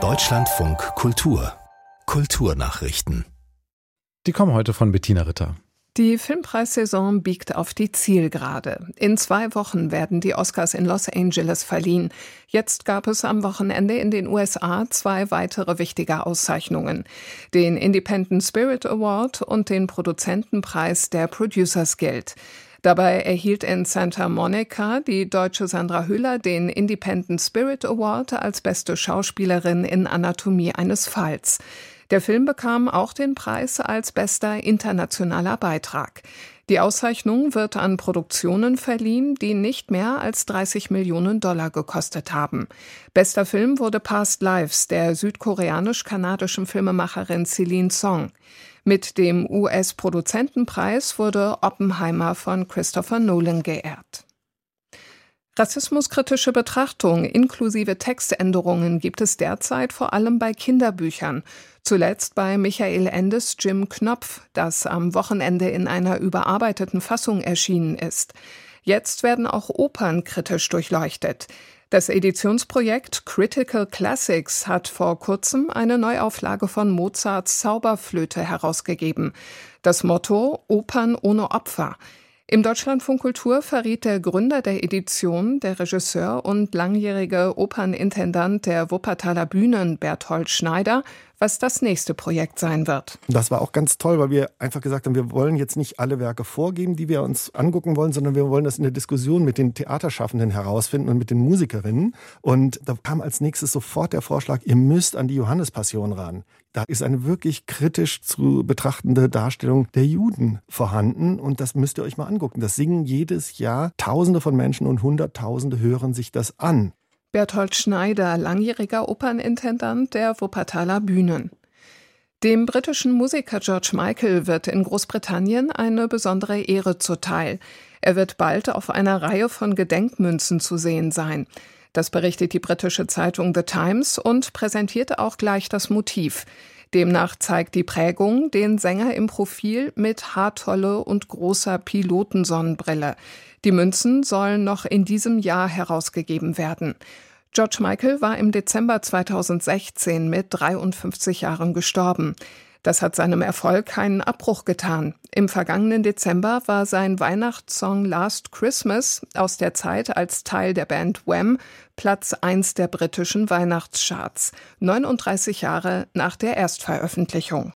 Deutschlandfunk Kultur Kulturnachrichten. Die kommen heute von Bettina Ritter. Die Filmpreissaison biegt auf die Zielgerade. In zwei Wochen werden die Oscars in Los Angeles verliehen. Jetzt gab es am Wochenende in den USA zwei weitere wichtige Auszeichnungen. Den Independent Spirit Award und den Produzentenpreis der Producers Guild. Dabei erhielt in Santa Monica die deutsche Sandra Hüller den Independent Spirit Award als beste Schauspielerin in Anatomie eines Falls. Der Film bekam auch den Preis als bester internationaler Beitrag. Die Auszeichnung wird an Produktionen verliehen, die nicht mehr als 30 Millionen Dollar gekostet haben. Bester Film wurde Past Lives der südkoreanisch-kanadischen Filmemacherin Celine Song. Mit dem US-Produzentenpreis wurde Oppenheimer von Christopher Nolan geehrt. Rassismuskritische Betrachtung inklusive Textänderungen gibt es derzeit vor allem bei Kinderbüchern. Zuletzt bei Michael Endes Jim Knopf, das am Wochenende in einer überarbeiteten Fassung erschienen ist. Jetzt werden auch Opern kritisch durchleuchtet. Das Editionsprojekt Critical Classics hat vor kurzem eine Neuauflage von Mozarts Zauberflöte herausgegeben. Das Motto Opern ohne Opfer. Im Deutschlandfunk Kultur verriet der Gründer der Edition, der Regisseur und langjährige Opernintendant der Wuppertaler Bühnen Berthold Schneider, was das nächste Projekt sein wird. Das war auch ganz toll, weil wir einfach gesagt haben, wir wollen jetzt nicht alle Werke vorgeben, die wir uns angucken wollen, sondern wir wollen das in der Diskussion mit den Theaterschaffenden herausfinden und mit den Musikerinnen. Und da kam als nächstes sofort der Vorschlag, ihr müsst an die Johannespassion ran. Da ist eine wirklich kritisch zu betrachtende Darstellung der Juden vorhanden und das müsst ihr euch mal angucken. Das singen jedes Jahr Tausende von Menschen und Hunderttausende hören sich das an. Berthold Schneider, langjähriger Opernintendant der Wuppertaler Bühnen. Dem britischen Musiker George Michael wird in Großbritannien eine besondere Ehre zuteil. Er wird bald auf einer Reihe von Gedenkmünzen zu sehen sein. Das berichtet die britische Zeitung The Times und präsentiert auch gleich das Motiv. Demnach zeigt die Prägung den Sänger im Profil mit Haartolle und großer Pilotensonnenbrille. Die Münzen sollen noch in diesem Jahr herausgegeben werden. George Michael war im Dezember 2016 mit 53 Jahren gestorben. Das hat seinem Erfolg keinen Abbruch getan. Im vergangenen Dezember war sein Weihnachtssong Last Christmas aus der Zeit als Teil der Band Wham Platz 1 der britischen Weihnachtscharts, 39 Jahre nach der Erstveröffentlichung.